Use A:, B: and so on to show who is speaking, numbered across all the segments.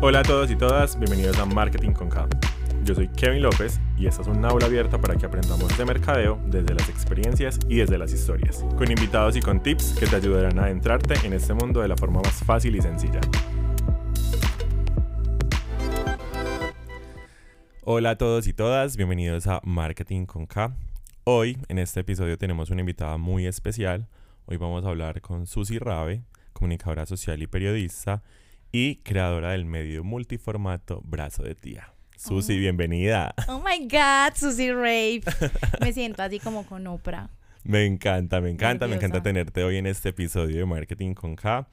A: Hola a todos y todas, bienvenidos a Marketing con K. Yo soy Kevin López y esta es una aula abierta para que aprendamos de mercadeo desde las experiencias y desde las historias, con invitados y con tips que te ayudarán a adentrarte en este mundo de la forma más fácil y sencilla. Hola a todos y todas, bienvenidos a Marketing con K. Hoy en este episodio tenemos una invitada muy especial. Hoy vamos a hablar con Susi Rabe, comunicadora social y periodista y creadora del medio multiformato Brazo de Tía. Susi,
B: Oh.
A: bienvenida.
B: Oh my God, Susie Rave. Me siento así como con Oprah.
A: Me encanta, me encanta, me encanta tenerte hoy en este episodio de Marketing con K.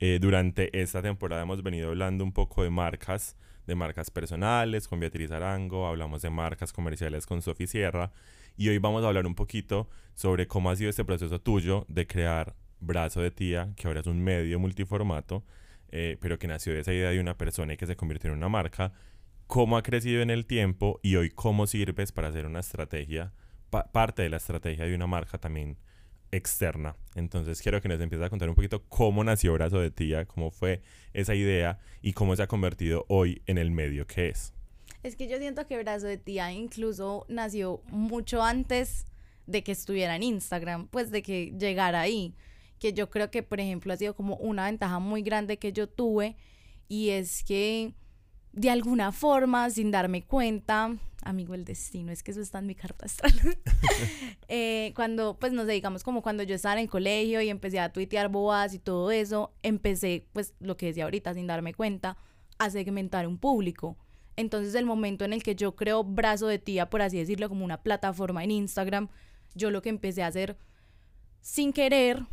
A: Eh, durante esta temporada hemos venido hablando un poco de marcas, de marcas personales con Beatriz Arango, hablamos de marcas comerciales con Sofi Sierra y hoy vamos a hablar un poquito sobre cómo ha sido este proceso tuyo de crear Brazo de Tía, que ahora es un medio multiformato, eh, pero que nació de esa idea de una persona y que se convirtió en una marca, cómo ha crecido en el tiempo y hoy cómo sirves para hacer una estrategia, pa- parte de la estrategia de una marca también externa. Entonces quiero que nos empieces a contar un poquito cómo nació Brazo de Tía, cómo fue esa idea y cómo se ha convertido hoy en el medio que es.
B: Es que yo siento que Brazo de Tía incluso nació mucho antes de que estuviera en Instagram, pues de que llegara ahí. Que yo creo que, por ejemplo, ha sido como una ventaja muy grande que yo tuve y es que de alguna forma, sin darme cuenta, amigo el destino, es que eso está en mi carta astral. Eh, cuando, pues no sé, como cuando yo estaba en el colegio y empecé a tuitear bobadas y todo eso, empecé, pues lo que decía ahorita, sin darme cuenta, a segmentar un público. Entonces el momento en el que yo creo brazo de tía, por así decirlo, como una plataforma en Instagram, yo lo que empecé a hacer sin querer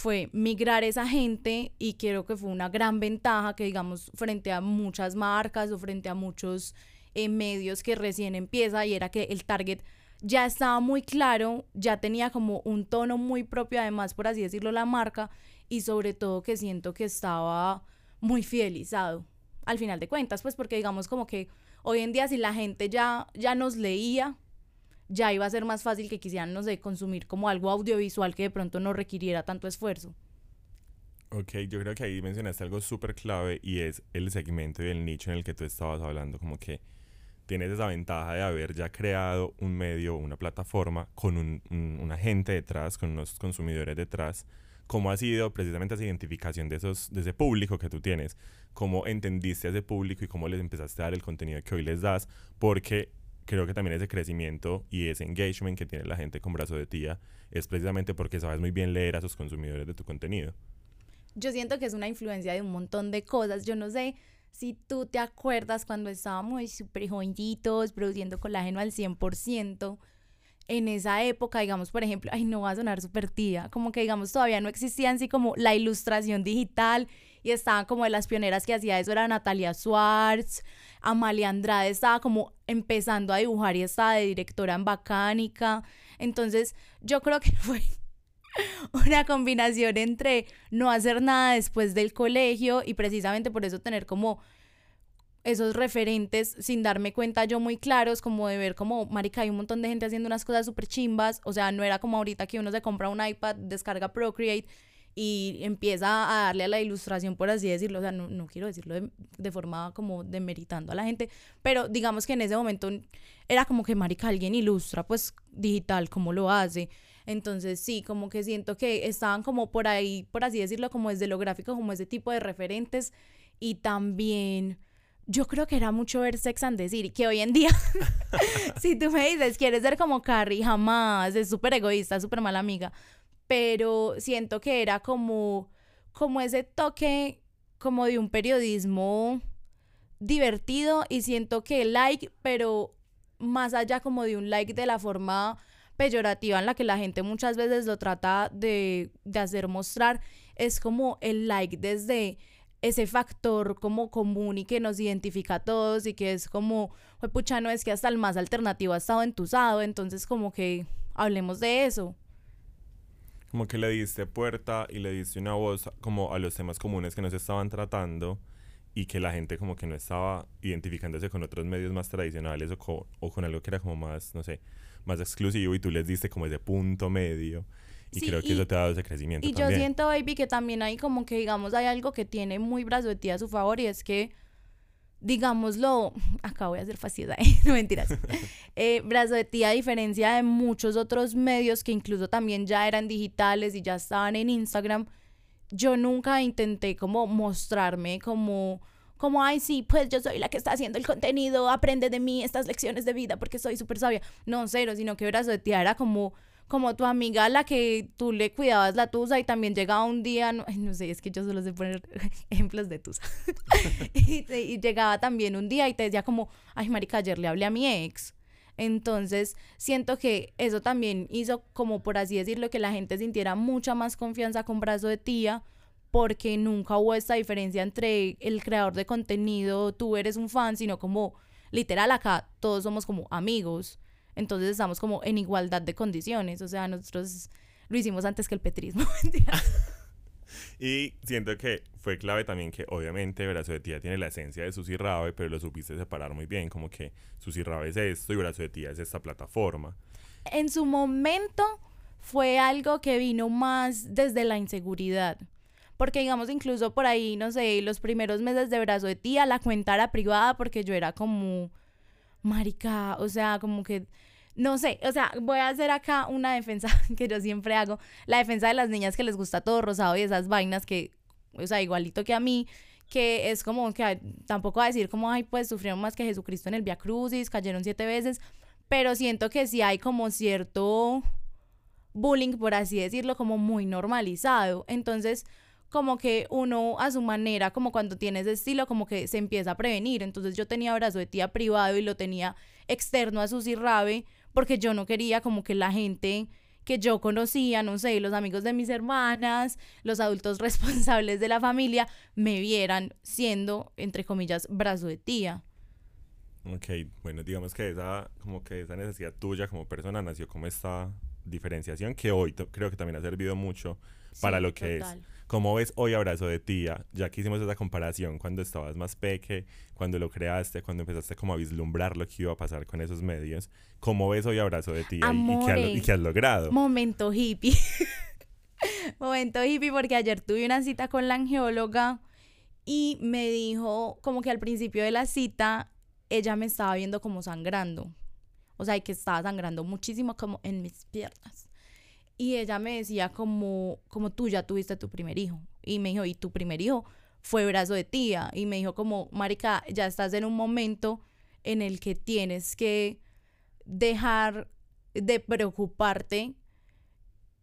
B: fue migrar esa gente y creo que fue una gran ventaja que digamos frente a muchas marcas o frente a muchos eh, medios que recién empieza y era que el target ya estaba muy claro, ya tenía como un tono muy propio además por así decirlo la marca y sobre todo que siento que estaba muy fidelizado al final de cuentas pues porque digamos como que hoy en día si la gente ya ya nos leía ya iba a ser más fácil que quisieran, no sé, consumir como algo audiovisual que de pronto no requiriera tanto esfuerzo.
A: Ok, yo creo que ahí mencionaste algo súper clave y es el segmento y el nicho en el que tú estabas hablando, como que tienes esa ventaja de haber ya creado un medio, una plataforma con un, un, una gente detrás, con unos consumidores detrás. ¿Cómo ha sido precisamente esa identificación de, esos, de ese público que tú tienes? ¿Cómo entendiste a ese público y cómo les empezaste a dar el contenido que hoy les das? Porque creo que también ese crecimiento y ese engagement que tiene la gente con brazo de tía es precisamente porque sabes muy bien leer a sus consumidores de tu contenido.
B: Yo siento que es una influencia de un montón de cosas. Yo no sé si tú te acuerdas cuando estábamos súper jovencitos, produciendo colágeno al 100%. En esa época, digamos, por ejemplo, ay, no va a sonar súper tía, como que digamos todavía no existía así como la ilustración digital y estaban como de las pioneras que hacía eso era Natalia Swartz, Amalia Andrade estaba como empezando a dibujar y estaba de directora en Bacánica. Entonces, yo creo que fue una combinación entre no hacer nada después del colegio y precisamente por eso tener como esos referentes sin darme cuenta yo muy claros, como de ver como, marica, hay un montón de gente haciendo unas cosas súper chimbas, o sea, no era como ahorita que uno se compra un iPad, descarga Procreate y empieza a darle a la ilustración, por así decirlo, o sea, no, no quiero decirlo de, de forma como demeritando a la gente, pero digamos que en ese momento era como que, marica, alguien ilustra, pues digital, ¿cómo lo hace? Entonces sí, como que siento que estaban como por ahí, por así decirlo, como desde lo gráfico, como ese tipo de referentes y también yo creo que era mucho ver Sex and the City, que hoy en día, si tú me dices, quieres ser como Carrie, jamás, es súper egoísta, súper mala amiga, pero siento que era como, como ese toque como de un periodismo divertido y siento que like, pero más allá como de un like de la forma peyorativa en la que la gente muchas veces lo trata de, de hacer mostrar, es como el like desde ese factor como común y que nos identifica a todos y que es como, "Jue pucha, no es que hasta el más alternativo ha estado entusado, entonces como que hablemos de eso.
A: Como que le diste puerta y le diste una voz como a los temas comunes que nos estaban tratando y que la gente como que no estaba identificándose con otros medios más tradicionales o, co- o con algo que era como más, no sé, más exclusivo y tú les diste como ese punto medio y
B: Sí,
A: creo que
B: y-
A: eso te ha dado ese crecimiento
B: Y yo
A: también.
B: siento, baby, que también hay como que, digamos, hay algo que tiene muy brazo de tía a su favor y es que digámoslo, acá voy a hacer facilidad, no mentiras. Eh, brazo de tía, a diferencia de muchos otros medios que incluso también ya eran digitales y ya estaban en Instagram, yo nunca intenté como mostrarme como como, ay, sí, pues yo soy la que está haciendo el contenido, aprende de mí estas lecciones de vida porque soy súper sabia. No, cero, sino que brazo de tía era como, como tu amiga la que tú le cuidabas la tusa y también llegaba un día, no, no sé, es que yo solo sé poner ejemplos de tusa. y, y, llegaba también un día y te decía como, ay, marica, ayer le hablé a mi ex. Entonces, siento que eso también hizo como, por así decirlo, que la gente sintiera mucha más confianza con brazo de tía porque nunca hubo esta diferencia entre el creador de contenido, tú eres un fan, sino como literal acá todos somos como amigos. Entonces estamos como en igualdad de condiciones. O sea, nosotros lo hicimos antes que el petrismo.
A: y siento que fue clave también que obviamente Brazo de Tía tiene la esencia de Susi Rabe, pero lo supiste separar muy bien, como que Susi Rabe es esto y Brazo de Tía es esta plataforma.
B: En su momento fue algo que vino más desde la inseguridad. Porque digamos, incluso por ahí, no sé, los primeros meses de brazo de tía, la cuenta era privada porque yo era como, marica, o sea, como que, no sé, o sea, voy a hacer acá una defensa que yo siempre hago, la defensa de las niñas que les gusta todo rosado y esas vainas que, o sea, igualito que a mí, que es como que tampoco va a decir como, ay, pues sufrieron más que Jesucristo en el Via Crucis, cayeron siete veces, pero siento que sí hay como cierto bullying, por así decirlo, como muy normalizado. Entonces, como que uno a su manera, como cuando tiene ese estilo, como que se empieza a prevenir. Entonces yo tenía abrazo de tía privado y lo tenía externo a su Rabe porque yo no quería como que la gente que yo conocía, no sé, los amigos de mis hermanas, los adultos responsables de la familia, me vieran siendo, entre comillas, brazo de tía.
A: Ok, bueno, digamos que esa, como que esa necesidad tuya como persona nació como esta diferenciación que hoy creo que también ha servido mucho para lo que es ¿Cómo ves hoy Abrazo de Tía? Ya que hicimos esa comparación cuando estabas más peque, cuando lo creaste, cuando empezaste como a vislumbrar lo que iba a pasar con esos medios. ¿Cómo ves hoy Abrazo de Tía y, qué has logrado?
B: Momento hippie. Momento hippie porque ayer tuve una cita con la angióloga y me dijo como que al principio de la cita ella me estaba viendo como sangrando. O sea, que estaba sangrando muchísimo como en mis piernas. Y ella me decía como, como tú ya tuviste tu primer hijo. Y me dijo, ¿y tu primer hijo? Fue brazo de tía. Y me dijo como, Marica, ya estás en un momento en el que tienes que dejar de preocuparte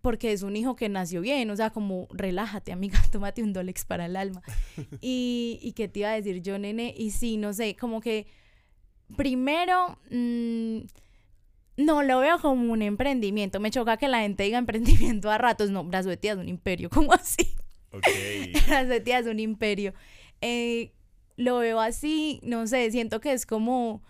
B: porque es un hijo que nació bien, o sea, como relájate, amiga, tómate un Dolex para el alma. y, y qué te iba a decir yo, nene, y sí, no sé, como que primero, mmm, no lo veo como un emprendimiento. Me choca que la gente diga emprendimiento a ratos. No, Tía es un imperio. ¿Cómo así? Ok. Brazo de Tía es un imperio. Eh, lo veo así, no sé, siento que es como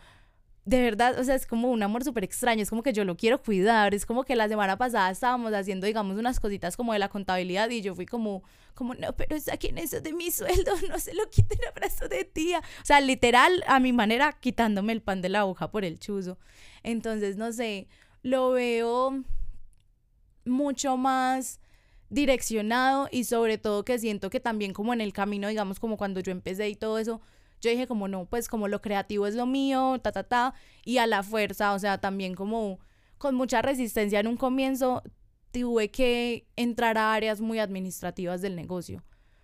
B: de verdad, o sea, es como un amor súper extraño, es como que yo lo quiero cuidar, es como que la semana pasada estábamos haciendo, digamos, unas cositas como de la contabilidad y yo fui como, como, no, pero saquen eso de mi sueldo, no se lo quiten a brazo de tía. O sea, literal, a mi manera, quitándome el pan de la hoja por el chuzo. Entonces, no sé, lo veo mucho más direccionado y sobre todo que siento que también como en el camino, digamos, como cuando yo empecé y todo eso, yo dije como no, pues como lo creativo es lo mío, ta, ta, ta, y a la fuerza, o sea, también como con mucha resistencia en un comienzo, tuve que entrar a áreas muy administrativas del negocio.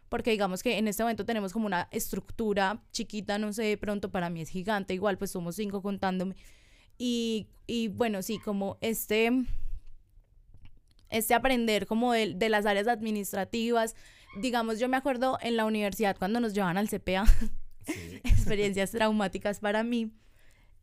B: Porque digamos que en este momento tenemos como una estructura chiquita, no sé, de pronto para mí es gigante, igual pues somos cinco contándome. Y, y bueno, sí, como este, este aprender como de, de las áreas administrativas. Digamos, yo me acuerdo en la universidad cuando nos llevaban al CPA, experiencias traumáticas para mí.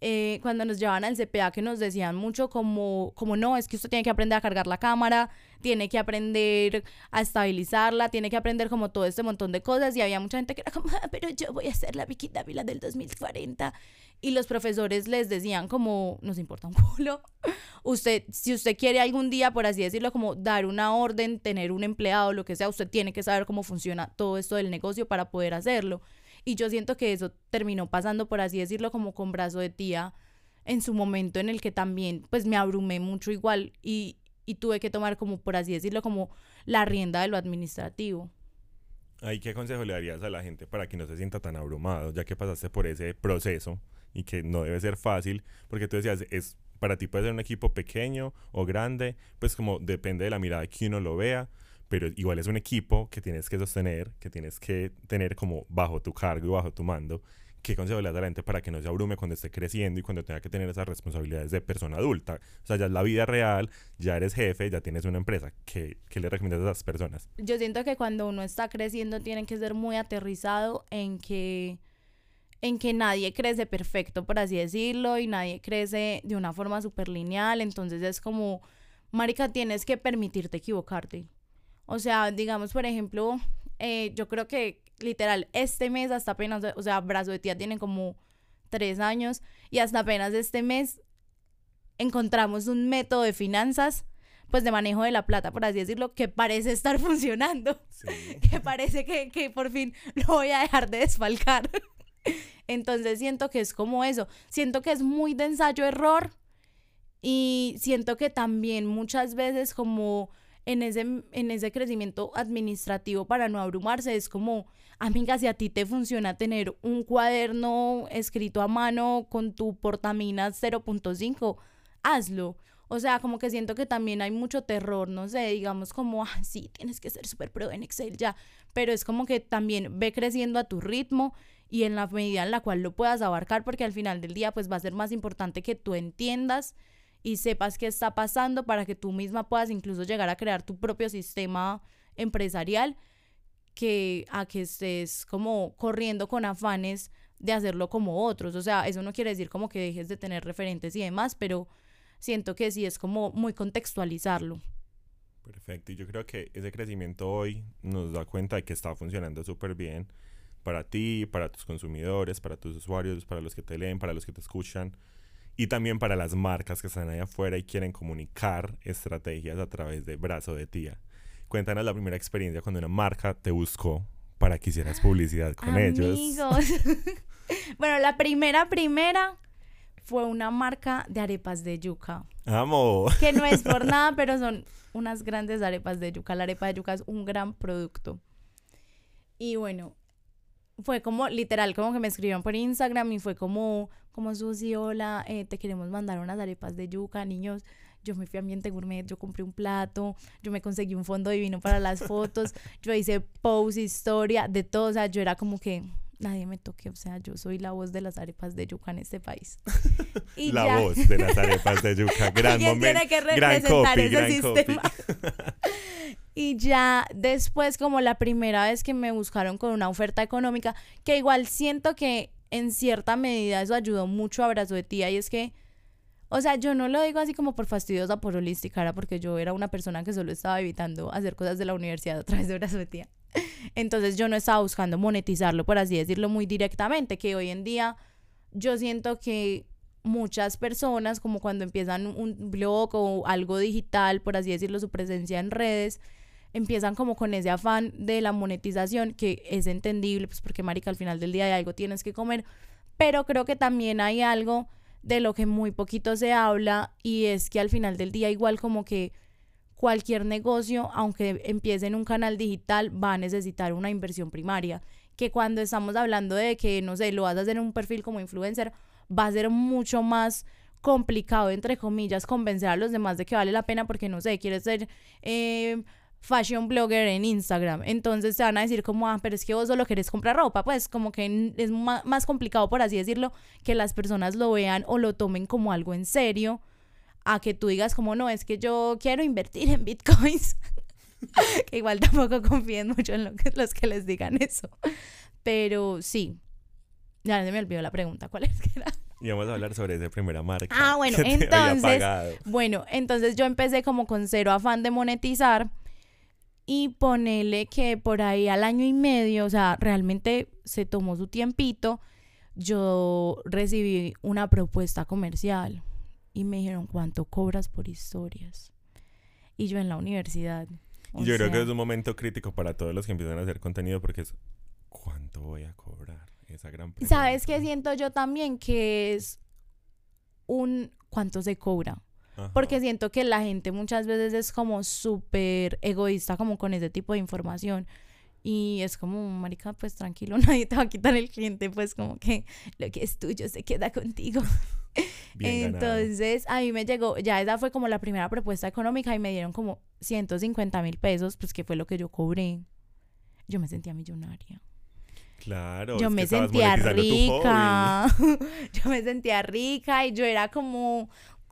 B: Eh, cuando nos llevaban al CPA que nos decían mucho como, como no, es que usted tiene que aprender a cargar la cámara, tiene que aprender a estabilizarla, tiene que aprender como todo este montón de cosas y había mucha gente que era como, ah, pero yo voy a ser la Vicky Dávila del 2040 y los profesores les decían como, nos importa un culo, usted, si usted quiere algún día, por así decirlo, como dar una orden, tener un empleado, lo que sea, usted tiene que saber cómo funciona todo esto del negocio para poder hacerlo. Y yo siento que eso terminó pasando, por así decirlo, como con brazo de tía en su momento en el que también pues me abrumé mucho igual y, y tuve que tomar como, por así decirlo, como la rienda de lo administrativo.
A: ¿Ahí qué consejo le darías a la gente para que no se sienta tan abrumado, ya que pasaste por ese proceso y que no debe ser fácil? Porque tú decías, es, para ti puede ser un equipo pequeño o grande, pues como depende de la mirada que uno lo vea, pero igual es un equipo que tienes que sostener, que tienes que tener como bajo tu cargo y bajo tu mando. ¿Qué consejo le das a la gente para que no se abrume cuando esté creciendo y cuando tenga que tener esas responsabilidades de persona adulta? O sea, ya es la vida real, ya eres jefe, ya tienes una empresa. ¿Qué, qué le recomiendas a esas personas?
B: Yo siento que cuando uno está creciendo tiene que ser muy aterrizado en que en que nadie crece perfecto, por así decirlo, y nadie crece de una forma súper lineal. Entonces es como, Marica, tienes que permitirte equivocarte. O sea, digamos, por ejemplo, eh, yo creo que literal, este mes hasta apenas, o sea, Brazo de Tía tiene como tres años y hasta apenas este mes encontramos un método de finanzas, pues de manejo de la plata, por así decirlo, que parece estar funcionando. Que parece que, que por fin lo voy a dejar de desfalcar. Entonces siento que es como eso. Siento que es muy de ensayo-error y siento que también muchas veces como en ese, en ese crecimiento administrativo para no abrumarse es como, amiga, si a ti te funciona tener un cuaderno escrito a mano con tu portaminas 0.5, hazlo. O sea, como que siento que también hay mucho terror, no sé, digamos como, ah, sí, tienes que ser súper pro en Excel ya, pero es como que también ve creciendo a tu ritmo y en la medida en la cual lo puedas abarcar, porque al final del día pues va a ser más importante que tú entiendas y sepas qué está pasando para que tú misma puedas incluso llegar a crear tu propio sistema empresarial que a que estés como corriendo con afanes de hacerlo como otros. O sea, eso no quiere decir como que dejes de tener referentes y demás, pero siento que sí es como muy contextualizarlo.
A: Perfecto, y yo creo que ese crecimiento hoy nos da cuenta de que está funcionando súper bien para ti, para tus consumidores, para tus usuarios, para los que te leen, para los que te escuchan y también para las marcas que están ahí afuera y quieren comunicar estrategias a través de Brazo de Tía. Cuéntanos la primera experiencia cuando una marca te buscó para que hicieras publicidad con ellos.
B: bueno, la primera, primera fue una marca de arepas de yuca.
A: Amo.
B: Que no es por nada, pero son unas grandes arepas de yuca. La arepa de yuca es un gran producto. Y bueno, fue como literal, como que me escribieron por Instagram y fue como, como Susi, hola, eh, te queremos mandar unas arepas de yuca, niños. Yo me fui a Ambiente Gourmet, yo compré un plato, yo me conseguí un fondo divino para las fotos, yo hice post, historia, de todo, o sea, yo era como que nadie me toque, o sea, yo soy la voz de las arepas de yuca en este país.
A: la voz de las arepas de yuca, gran momento. gran copy, gran sistema.
B: Y ya después, como la primera vez que me buscaron con una oferta económica, que igual siento que en cierta medida eso ayudó mucho a Abrazo de Tía, y es que, o sea, yo no lo digo así como por fastidiosa, por holística, era porque yo era una persona que solo estaba evitando hacer cosas de la universidad a través de Abrazo de Tía. Entonces yo no estaba buscando monetizarlo, por así decirlo, muy directamente, que hoy en día yo siento que muchas personas, como cuando empiezan un blog o algo digital, por así decirlo, su presencia en redes, empiezan como con ese afán de la monetización, que es entendible, pues porque marica, al final del día hay algo tienes que comer, pero creo que también hay algo de lo que muy poquito se habla y es que al final del día igual como que cualquier negocio, aunque empiece en un canal digital, va a necesitar una inversión primaria, que cuando estamos hablando de que, no sé, lo vas a hacer en un perfil como influencer, va a ser mucho más complicado, entre comillas, convencer a los demás de que vale la pena porque, no sé, quieres ser... Eh, fashion blogger en Instagram. Entonces te van a decir como, ah, pero es que vos solo querés comprar ropa. Pues como que es más complicado, por así decirlo, que las personas lo vean o lo tomen como algo en serio, a que tú digas como, no, es que yo quiero invertir en bitcoins. que igual tampoco confíen mucho en lo que, los que les digan eso. Pero sí. Ya se me olvidó la pregunta, ¿cuál es que era?
A: Y vamos a hablar sobre esa primera marca.
B: Ah, bueno, entonces, bueno, entonces yo empecé como con cero afán de monetizar y ponele que por ahí al año y medio, o sea, realmente se tomó su tiempito, yo recibí una propuesta comercial y me dijeron, ¿cuánto cobras por historias? Y yo en la universidad.
A: Yo creo que es un momento crítico para todos los que empiezan a hacer contenido porque es, ¿cuánto voy a cobrar? Esa gran pregunta.
B: ¿Sabes qué siento yo también? Que es un, ¿cuánto se cobra? Porque siento que la gente muchas veces es como súper egoísta como con ese tipo de información. Y es como, marica, pues tranquilo, nadie te va a quitar el cliente, pues como que lo que es tuyo se queda contigo. Entonces, a mí me llegó, ya esa fue como la primera propuesta económica y me dieron como 150 mil pesos, pues que fue lo que yo cobré. Yo me sentía millonaria.
A: Claro.
B: Yo me sentía rica. yo me sentía rica y yo era como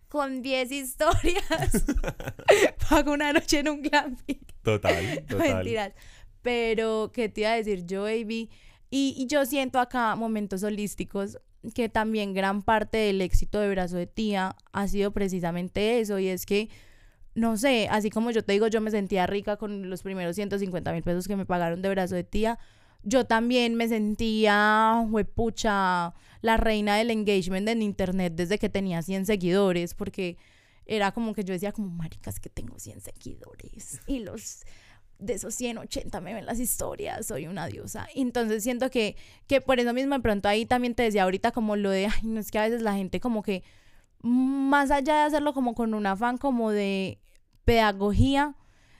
B: con 10 historias. Pago una noche en un glamping.
A: Total, total.
B: Mentiras. Pero, ¿qué te iba a decir yo, baby? Y, y yo siento acá momentos holísticos que también gran parte del éxito de Brazo de Tía ha sido precisamente eso, y es que, no sé, así como yo te digo, yo me sentía rica con los primeros 150 mil pesos que me pagaron de Brazo de Tía, yo también me sentía, huepucha, la reina del engagement en internet desde que tenía 100 seguidores, porque era como que yo decía como, maricas, que tengo 100 seguidores, y los de esos 180 me ven las historias, soy una diosa. Entonces siento que, que por eso mismo de pronto ahí también te decía ahorita como lo de, no es que a veces la gente como que, más allá de hacerlo como con un afán como de pedagogía,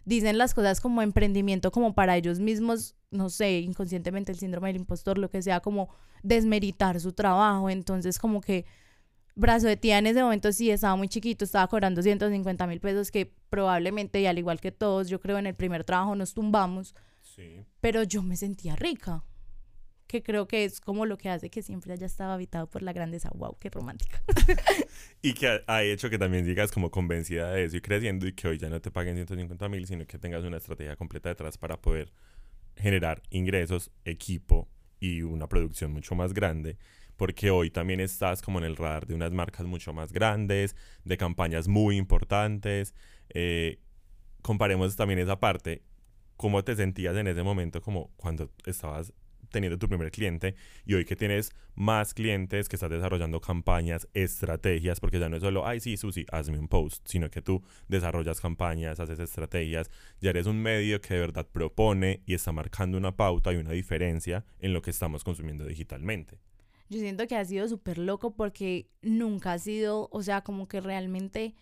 B: dicen las cosas como emprendimiento, como para ellos mismos, no sé, inconscientemente el síndrome del impostor, lo que sea, como desmeritar su trabajo. Entonces como que brazo de tía en ese momento sí estaba muy chiquito, estaba cobrando 150 mil pesos que probablemente, y al igual que todos, yo creo en el primer trabajo nos tumbamos. Sí. Pero yo me sentía rica, que creo que es como lo que hace que siempre haya estado habitado por la grandeza. ¡Wow! ¡Qué romántica!
A: y que ha, hecho que también sigas como convencida de eso y creciendo y que hoy ya no te paguen 150 mil, sino que tengas una estrategia completa detrás para poder generar ingresos, equipo y una producción mucho más grande porque hoy también estás como en el radar de unas marcas mucho más grandes, de campañas muy importantes. Eh, comparemos también esa parte, cómo te sentías en ese momento como cuando estabas teniendo tu primer cliente y hoy que tienes más clientes, que estás desarrollando campañas, estrategias, porque ya no es solo, ay, sí, Susi, hazme un post, sino que tú desarrollas campañas, haces estrategias, ya eres un medio que de verdad propone y está marcando una pauta y una diferencia en lo que estamos consumiendo digitalmente
B: yo siento que ha sido súper loco porque nunca ha sido, o sea, como que realmente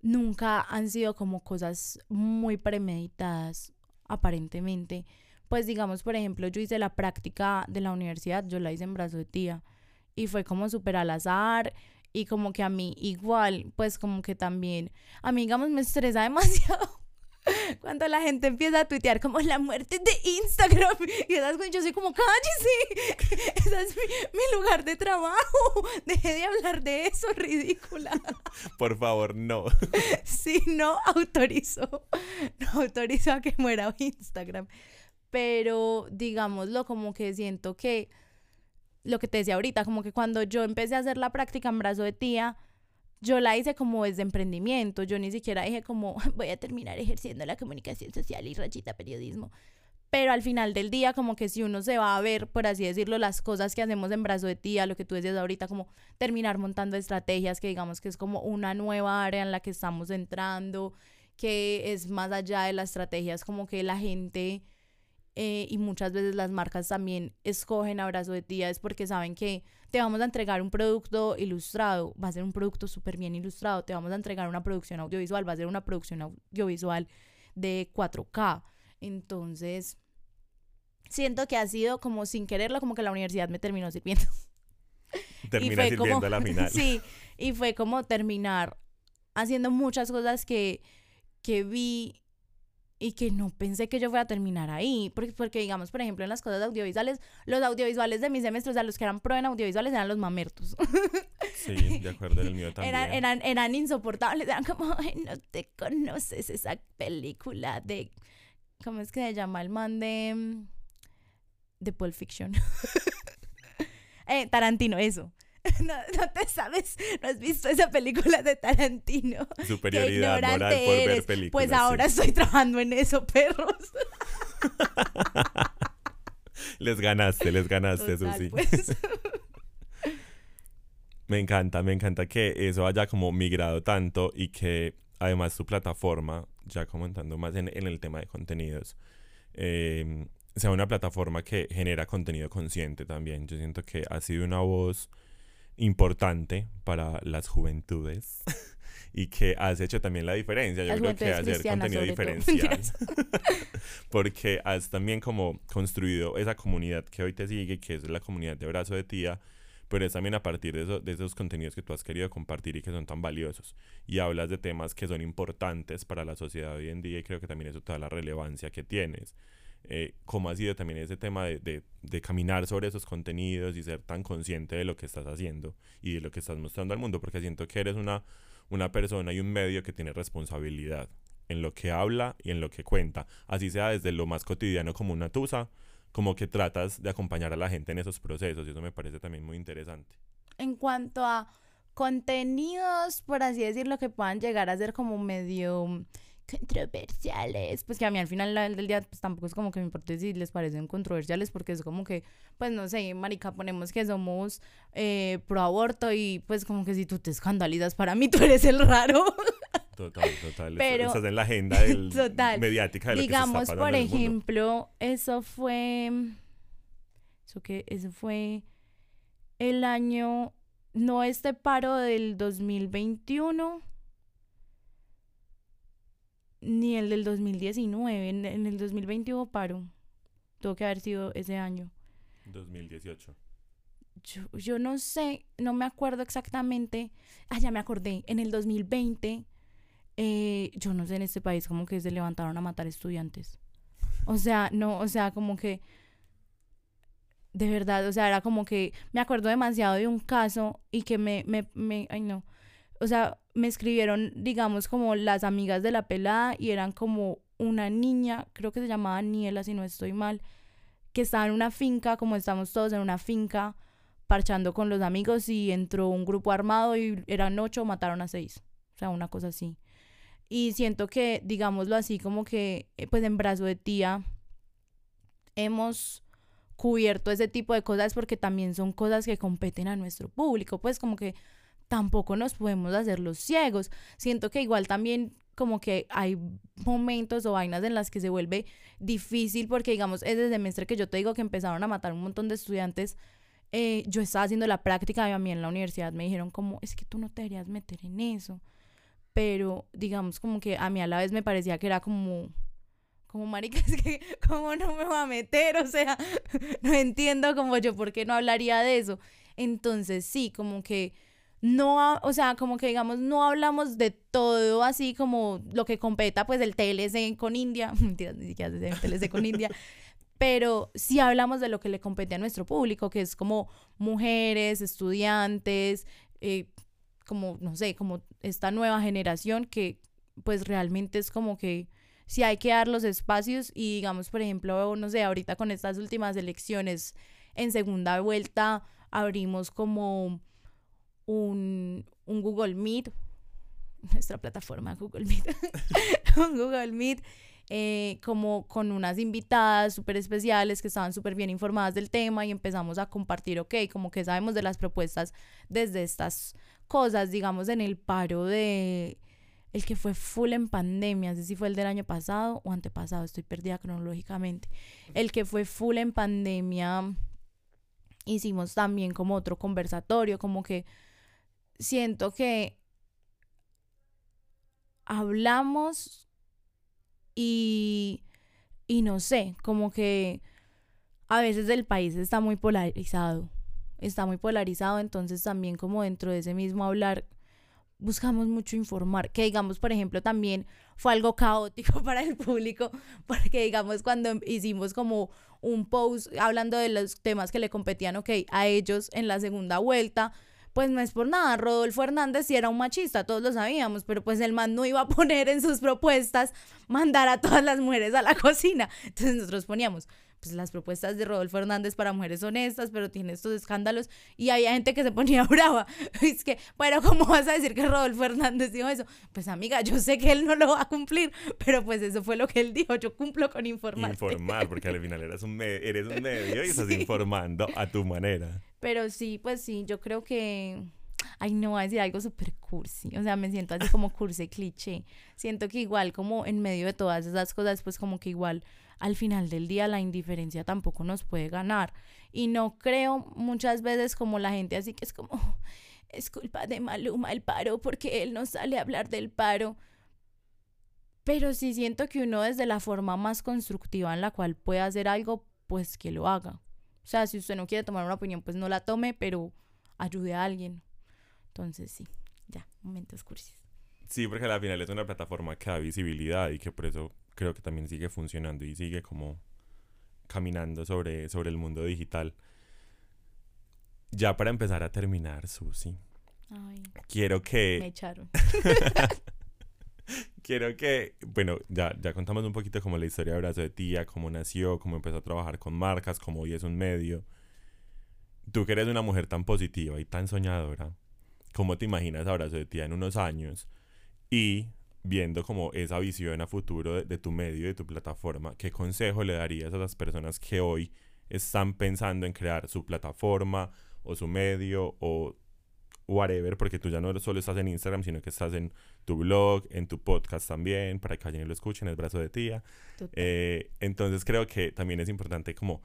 B: nunca han sido como cosas muy premeditadas, aparentemente. Pues digamos, por ejemplo, yo hice la práctica de la universidad, yo la hice en brazo de tía y fue como súper al azar y como que a mí igual, pues como que también, a mí digamos me estresa demasiado cuando la gente empieza a tuitear como la muerte de Instagram y esas yo soy como, cállese, ese es mi, lugar de trabajo, deje de hablar de eso, ridícula.
A: Por favor, no.
B: Sí, no autorizo, no autorizo a que muera Instagram, pero digámoslo como que siento que, lo que te decía ahorita, como que cuando yo empecé a hacer la práctica en brazo de tía, yo la hice como desde emprendimiento, yo ni siquiera dije como voy a terminar ejerciendo la comunicación social y rachita periodismo. Pero al final del día, como que si uno se va a ver, por así decirlo, las cosas que hacemos en brazo de tía, lo que tú decías ahorita, como terminar montando estrategias, que digamos que es como una nueva área en la que estamos entrando, que es más allá de las estrategias, como que la gente eh, y muchas veces las marcas también escogen abrazo de tía es porque saben que te vamos a entregar un producto ilustrado, va a ser un producto súper bien ilustrado, te vamos a entregar una producción audiovisual, va a ser una producción audiovisual de 4K. Entonces, siento que ha sido como sin quererlo, como que la universidad me terminó sirviendo.
A: Termina sirviendo como, a la final.
B: Sí, y fue como terminar haciendo muchas cosas que, que vi y que no pensé que yo fuera a terminar ahí, porque, porque digamos, por ejemplo, en las cosas audiovisuales, los audiovisuales de mi semestre, o sea, los que eran pro en audiovisuales eran los mamertos.
A: Sí, de acuerdo, el mío también.
B: Eran, eran, eran insoportables, eran como, Ay, no te conoces esa película de, ¿cómo es que se llama el man de, de Pulp Fiction? eh, Tarantino, eso. no, no, te sabes, no has visto esa película de Tarantino.
A: Superioridad moral por ver películas.
B: Pues ahora estoy trabajando en eso, perros.
A: les ganaste, les ganaste, Susi. Pues. me encanta, me encanta que eso haya como migrado tanto y que además tu plataforma, ya comentando más en, el tema de contenidos, eh, sea una plataforma que genera contenido consciente también. Yo siento que ha sido una voz importante para las juventudes y que has hecho también la diferencia. Yo creo que hacer contenido diferencial. porque has también como construido esa comunidad que hoy te sigue, que es la comunidad de Abrazo de Tía, pero es también a partir de, de esos contenidos que tú has querido compartir y que son tan valiosos. Y hablas de temas que son importantes para la sociedad hoy en día y creo que también eso toda la relevancia que tienes. Eh, cómo ha sido también ese tema de, de, caminar sobre esos contenidos y ser tan consciente de lo que estás haciendo y de lo que estás mostrando al mundo, porque siento que eres una, una persona y un medio que tiene responsabilidad en lo que habla y en lo que cuenta, así sea desde lo más cotidiano como una tusa, como que tratas de acompañar a la gente en esos procesos y eso me parece también muy interesante.
B: En cuanto a contenidos, por así decirlo, que puedan llegar a ser como medio controversiales, pues que a mí al final del día pues tampoco es como que me importe si les parecen controversiales porque es como que, pues no sé, marica, ponemos que somos eh, pro aborto y pues como que si tú te escandalizas para mí tú eres el raro.
A: Total, total. Pero, estás en la agenda del, mediática de lo
B: Digamos,
A: que se
B: está por ejemplo, eso fue, eso que, eso fue el año, no este paro del 2021 ni el del 2019. En, en el 2020 hubo paro. Tuvo que haber sido ese año.
A: 2018.
B: Yo, yo no sé, no me acuerdo exactamente. Ah, ya me acordé. En el 2020, eh, yo no sé, en este país como que se levantaron a matar estudiantes. O sea, no, o sea, como que... De verdad, o sea, era como que me acuerdo demasiado de un caso y que me, me, me, ay no, o sea, me escribieron, digamos, como las amigas de la pelada y eran como una niña, creo que se llamaba Niela, si no estoy mal, que estaba en una finca, como estamos todos en una finca, parchando con los amigos y entró un grupo armado y eran ocho, mataron a seis. O sea, una cosa así. Y siento que, digámoslo así, como que, eh, pues en brazo de tía, hemos cubierto ese tipo de cosas porque también son cosas que competen a nuestro público. Pues como que tampoco nos podemos hacer los ciegos. Siento que igual también como que hay momentos o vainas en las que se vuelve difícil porque digamos ese semestre que yo te digo que empezaron a matar un montón de estudiantes, eh, yo estaba haciendo la práctica y a mí en la universidad me dijeron como es que tú no te deberías meter en eso. Pero digamos como que a mí a la vez me parecía que era como como marica, es que cómo no me va a meter, o sea, no entiendo como yo por qué no hablaría de eso. Entonces, sí, como que no, o sea, como que digamos, no hablamos de todo así como lo que competa pues el TLC con India, mentiras, ni siquiera el TLC con India, pero sí hablamos de lo que le compete a nuestro público, que es como mujeres, estudiantes, eh, como, no sé, como esta nueva generación que pues realmente es como que si hay que dar los espacios y digamos, por ejemplo, no sé, ahorita con estas últimas elecciones en segunda vuelta abrimos como un, un Google Meet, nuestra plataforma Google Meet, un Google Meet, eh, como con unas invitadas súper especiales que estaban súper bien informadas del tema y empezamos a compartir, ok, como que sabemos de las propuestas desde estas cosas, digamos, en el paro de el que fue full en pandemia, no sé si fue el del año pasado o antepasado, estoy perdida cronológicamente, el que fue full en pandemia, hicimos también como otro conversatorio, como que siento que hablamos y, y no sé, como que a veces el país está muy polarizado, está muy polarizado, entonces también como dentro de ese mismo hablar buscamos mucho informar, que digamos, por ejemplo, también fue algo caótico para el público, porque digamos, cuando hicimos como un post hablando de los temas que le competían, ok, a ellos en la segunda vuelta, pues no es por nada, Rodolfo Hernández sí era un machista, todos lo sabíamos, pero pues el man no iba a poner en sus propuestas mandar a todas las mujeres a la cocina. Entonces nosotros poníamos, pues las propuestas de Rodolfo Hernández para mujeres honestas, pero tiene estos escándalos y había gente que se ponía brava. Es que, bueno, ¿cómo vas a decir que Rodolfo Hernández dijo eso? Pues amiga, yo sé que él no lo va a cumplir, pero pues eso fue lo que él dijo, yo cumplo con informar.
A: Informar, porque al final eres un, eres un medio y estás informando a tu manera.
B: Pero sí, pues sí, yo creo que... Ay, no, voy a decir algo súper cursi. O sea, me siento así como cursi cliché. Siento que igual como en medio de todas esas cosas, pues como que igual al final del día la indiferencia tampoco nos puede ganar. Y no creo muchas veces como la gente así que es como, es culpa de Maluma el paro porque él no sale a hablar del paro. Pero sí siento que uno desde la forma más constructiva en la cual puede hacer algo, pues que lo haga. O sea, si usted no quiere tomar una opinión, pues no la tome, pero ayude a alguien. Entonces sí, ya, momentos cursis.
A: Sí, porque al final es una plataforma que da visibilidad y que por eso creo que también sigue funcionando y sigue como caminando sobre, sobre el mundo digital. Ya para empezar a terminar, Susi.
B: Ay,
A: Quiero que...
B: me echaron.
A: Quiero que, bueno, ya, ya contamos un poquito como la historia de Brazo de Tía, cómo nació, cómo empezó a trabajar con marcas, cómo hoy es un medio. Tú que eres una mujer tan positiva y tan soñadora, ¿cómo te imaginas a Brazo de Tía en unos años? Y viendo como esa visión a futuro de, de tu medio, de tu plataforma, ¿qué consejo le darías a las personas que hoy están pensando en crear su plataforma o su medio o whatever, porque tú ya no solo estás en Instagram, sino que estás en tu blog, en tu podcast también, para que y lo escuchen, el brazo de tía. Eh, entonces creo que también es importante como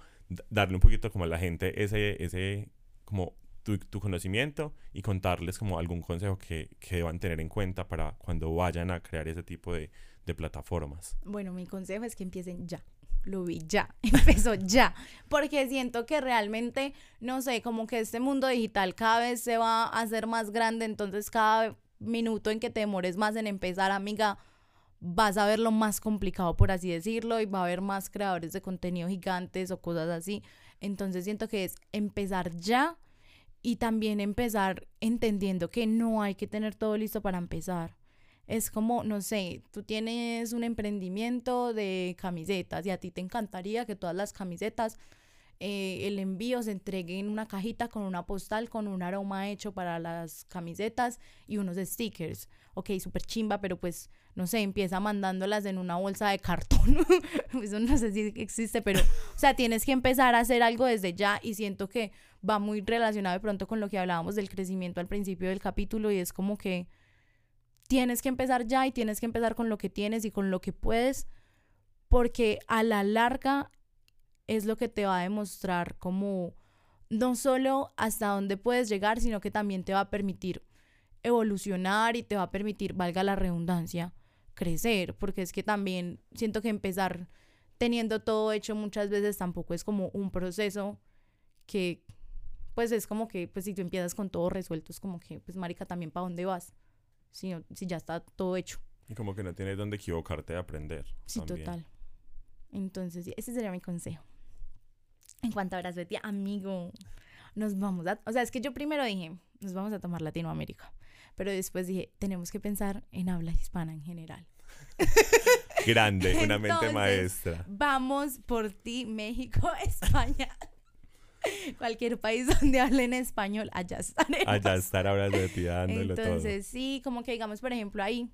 A: darle un poquito como a la gente ese, ese como tu, tu conocimiento y contarles como algún consejo que, que deban tener en cuenta para cuando vayan a crear ese tipo de, de plataformas.
B: Bueno, mi consejo es que empiecen ya. Lo vi ya, empezó ya. Porque siento que realmente, no sé, como que este mundo digital cada vez se va a hacer más grande, entonces cada minuto en que te demores más en empezar, amiga, vas a ver lo más complicado, por así decirlo, y va a haber más creadores de contenido gigantes o cosas así. Entonces siento que es empezar ya y también empezar entendiendo que no hay que tener todo listo para empezar. Es como, no sé, tú tienes un emprendimiento de camisetas y a ti te encantaría que todas las camisetas, eh, el envío se entregue en una cajita con una postal, con un aroma hecho para las camisetas y unos stickers. Ok, súper chimba, pero pues, no sé, empieza mandándolas en una bolsa de cartón. Eso no sé si existe, pero, o sea, tienes que empezar a hacer algo desde ya y siento que va muy relacionado de pronto con lo que hablábamos del crecimiento al principio del capítulo y es como que tienes que empezar ya y tienes que empezar con lo que tienes y con lo que puedes, porque a la larga es lo que te va a demostrar como no solo hasta dónde puedes llegar, sino que también te va a permitir evolucionar y te va a permitir, valga la redundancia, crecer, porque es que también siento que empezar teniendo todo hecho muchas veces tampoco es como un proceso que pues es como que pues si tú empiezas con todo resuelto es como que pues marica también para dónde vas si, no- si ya está todo hecho.
A: Y como que no tienes donde equivocarte de aprender.
B: Sí,
A: también.
B: total. Entonces, ese sería mi consejo. En cuanto a Tía, amigo, nos vamos a... O sea, es que yo primero dije, nos vamos a tomar Latinoamérica. Pero después dije, tenemos que pensar en habla hispana en general.
A: Grande, una mente
B: Entonces,
A: maestra.
B: Vamos por ti, México, España. Cualquier país donde hablen español, allá estaremos.
A: Allá estar ahora de ti dándolo todo.
B: Entonces, sí, como que digamos, por ejemplo, ahí,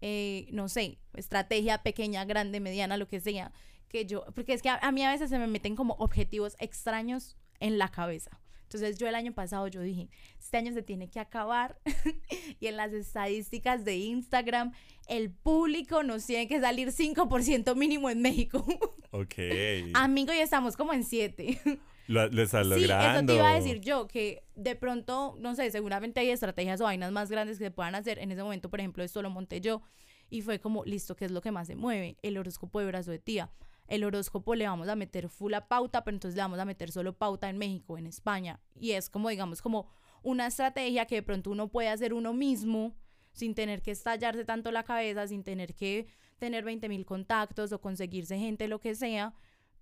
B: eh, no sé, estrategia pequeña, grande, mediana, lo que sea, que yo, porque es que a, a mí a veces se me meten como objetivos extraños en la cabeza. Entonces yo el año pasado yo dije, este año se tiene que acabar y en las estadísticas de Instagram el público nos tiene que salir 5% mínimo en México.
A: Ok.
B: Amigo, y estamos como en 7.
A: Lo, lo estás
B: Sí,
A: logrando.
B: eso te iba a decir yo, que de pronto, no sé, seguramente hay estrategias o vainas más grandes que se puedan hacer. En ese momento, por ejemplo, esto lo monté yo y fue como, listo, ¿qué es lo que más se mueve? El horóscopo de brazo de tía. El horóscopo le vamos a meter full a pauta, pero entonces le vamos a meter solo pauta en México, en España. Y es como, digamos, como una estrategia que de pronto uno puede hacer uno mismo sin tener que estallarse tanto la cabeza, sin tener que tener 20 mil contactos o conseguirse gente, lo que sea.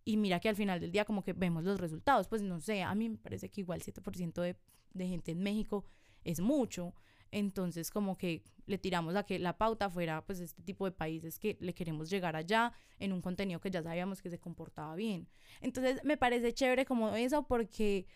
B: Y mira que al final del día como que vemos los resultados. Pues no sé, a mí me parece que igual 7% de, de gente en México es mucho. Entonces como que le tiramos a que la pauta fuera pues este tipo de países que le queremos llegar allá en un contenido que ya sabíamos que se comportaba bien. Entonces me parece chévere como eso porque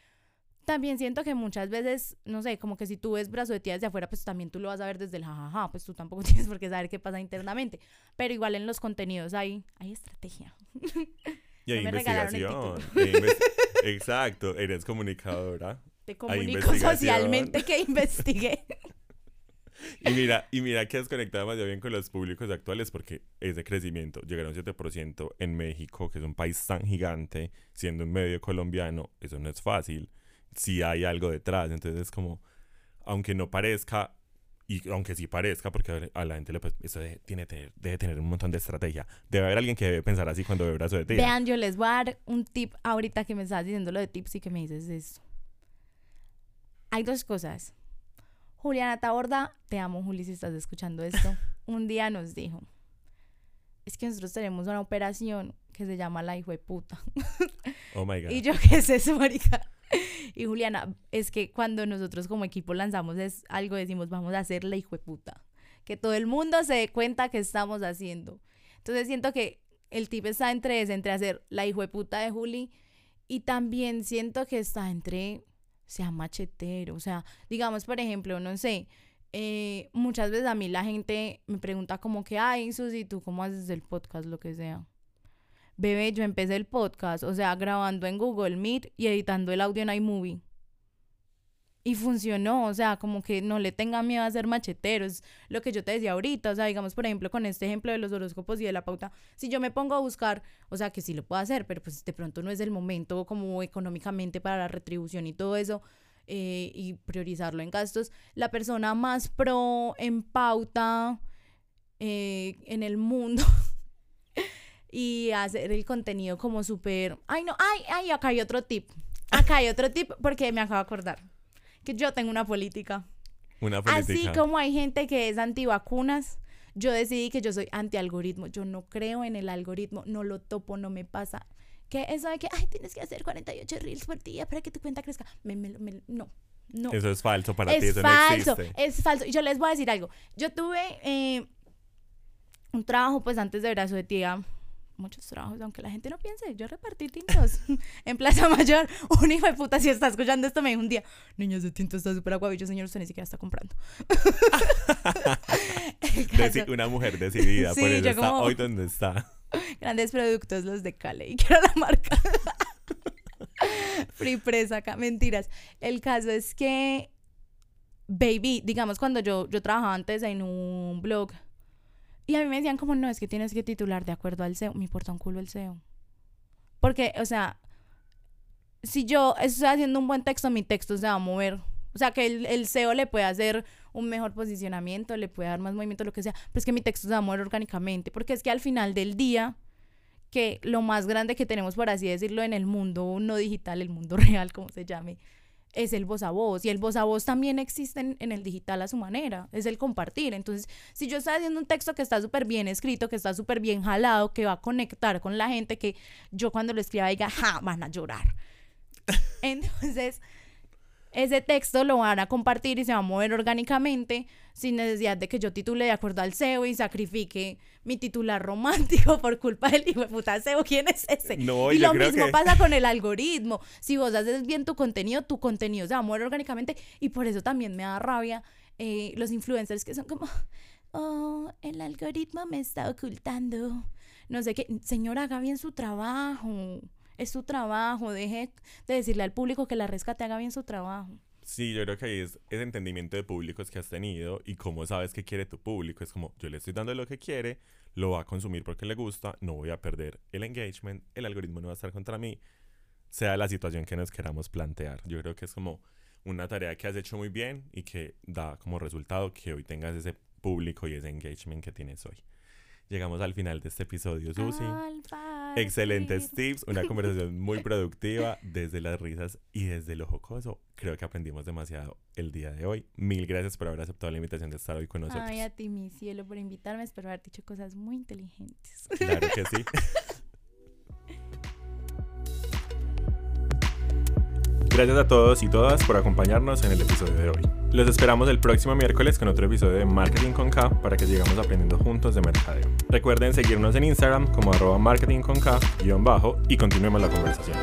B: también siento que muchas veces, no sé, como que si tú ves brazo de tía desde afuera, pues también tú lo vas a ver desde el jajaja, pues tú tampoco tienes por qué saber qué pasa internamente. Pero igual en los contenidos hay, hay estrategia.
A: Y hay
B: No
A: investigación. hay inves- Exacto, eres comunicadora.
B: Te comunico socialmente que investigué.
A: Y mira, y mira que has conectado demasiado bien con los públicos actuales porque es de crecimiento. Llegar a un 7% en México, que es un país tan gigante, siendo un medio colombiano, eso no es fácil. Si hay algo detrás, entonces es como aunque no parezca, y aunque sí parezca, porque a la gente le pues, eso debe, tiene, tener, debe tener un montón de estrategia. Debe haber alguien que debe pensar así cuando ve brazo de tía.
B: Vean, yo les voy a dar un tip ahorita que me estás diciendo lo de tips y que me dices eso. Hay dos cosas. Juliana Taborda, te amo, Juli, si estás escuchando esto. un día nos dijo: Es que nosotros tenemos una operación que se llama la hijo de puta.
A: Oh my God.
B: y yo, ¿qué es eso, marica? Y Juliana, es que cuando nosotros como equipo lanzamos es algo, decimos, vamos a hacer la puta. Que todo el mundo se dé cuenta que estamos haciendo. Entonces siento que el tip está entre ese, entre hacer la puta de Juli y también siento que está entre sea machetero. O sea, digamos, por ejemplo, no sé, eh, muchas veces a mí la gente me pregunta como que, ay, Susi, ¿tú cómo haces el podcast, lo que sea? Bebé, yo empecé el podcast, o sea, grabando en Google Meet y editando el audio en iMovie. Y funcionó, o sea, como que no le tenga miedo a ser macheteros. Lo que yo te decía ahorita, o sea, digamos, por ejemplo, con este ejemplo de los horóscopos y de la pauta, si yo me pongo a buscar, o sea, que sí lo puedo hacer, pero pues de pronto no es el momento como económicamente para la retribución y todo eso, eh, y priorizarlo en gastos, la persona más pro en pauta eh, en el mundo y hacer el contenido como súper, ay no, ay, ay, acá hay otro tip, acá hay otro tip porque me acabo de acordar que yo tengo una política.
A: Una política.
B: Así como hay gente que es antivacunas, yo decidí que yo soy anti-algoritmo. Yo no creo en el algoritmo, no lo topo, no me pasa. Que eso de que, ay, tienes que hacer 48 reels por día para que tu cuenta crezca. Me, me, me, no, no.
A: Eso es falso para
B: es
A: ti, eso
B: falso,
A: no existe.
B: Es falso. Y yo les voy a decir algo. Yo tuve eh, un trabajo, pues antes de brazo de tía, muchos trabajos, aunque la gente no piense, yo repartí tintos en Plaza Mayor. Un hijo de puta, si está escuchando esto, me dijo un día, niños de tinto está súper agua. Y yo, señor, usted ni siquiera está comprando. Caso-
A: una mujer decidida,
B: Sí,
A: por eso
B: yo
A: está
B: como-
A: hoy donde está.
B: Grandes productos los de Cale. Y quiero la marca. Free press acá. Mentiras. El caso es que, baby, digamos, cuando yo, yo trabajaba antes en un blog, y a mí me decían como, no, es que tienes que titular de acuerdo al SEO. Me importa un culo el SEO. Porque, o sea, si yo estoy haciendo un buen texto, mi texto se va a mover. O sea, que el, el SEO le puede hacer un mejor posicionamiento, le puede dar más movimiento, lo que sea, pero es que mi texto se va a mover orgánicamente, porque es que al final del día, que lo más grande que tenemos, por así decirlo, en el mundo no digital, el mundo real, como se llame, es el voz a voz. Y el voz a voz también existe en, en el digital a su manera, es el compartir. Entonces, si yo estoy haciendo un texto que está súper bien escrito, que está súper bien jalado, que va a conectar con la gente, que yo cuando lo escriba diga, ja, van a llorar. Entonces, ese texto lo van a compartir y se va a mover orgánicamente sin necesidad de que yo titule de acuerdo al SEO y sacrifique mi titular romántico por culpa del hijo de puta SEO. ¿Quién es ese?
A: No,
B: y
A: yo
B: lo
A: creo
B: mismo
A: que-
B: pasa con el algoritmo. Si vos haces bien tu contenido, tu contenido se va a mover orgánicamente y por eso también me da rabia eh, los influencers que son como, oh, el algoritmo me está ocultando. No sé qué. Señora, haga bien su trabajo. Es su trabajo. Deje de decirle al público que la rescate haga bien su trabajo.
A: Sí, yo creo que ahí es ese entendimiento de públicos que has tenido y cómo sabes qué quiere tu público. Es como, yo le estoy dando lo que quiere, lo va a consumir porque le gusta, no voy a perder el engagement, el algoritmo no va a estar contra mí, sea la situación que nos queramos plantear. Yo creo que es como una tarea que has hecho muy bien y que da como resultado que hoy tengas ese público y ese engagement que tienes hoy. Llegamos al final de este episodio, Susi.
B: Al partir.
A: Excelentes tips, una conversación muy productiva desde las risas y desde lo jocoso. Creo que aprendimos demasiado el día de hoy. Mil gracias por haber aceptado la invitación de estar hoy con nosotros.
B: Ay, a ti, mi cielo, por invitarme. Espero haber dicho cosas muy inteligentes.
A: Claro que sí. Gracias a todos y todas por acompañarnos en el episodio de hoy. Los esperamos el próximo miércoles con otro episodio de Marketing con K para que sigamos aprendiendo juntos de mercadeo. Recuerden seguirnos en Instagram como arroba marketing con K guion bajo y continuemos la conversación.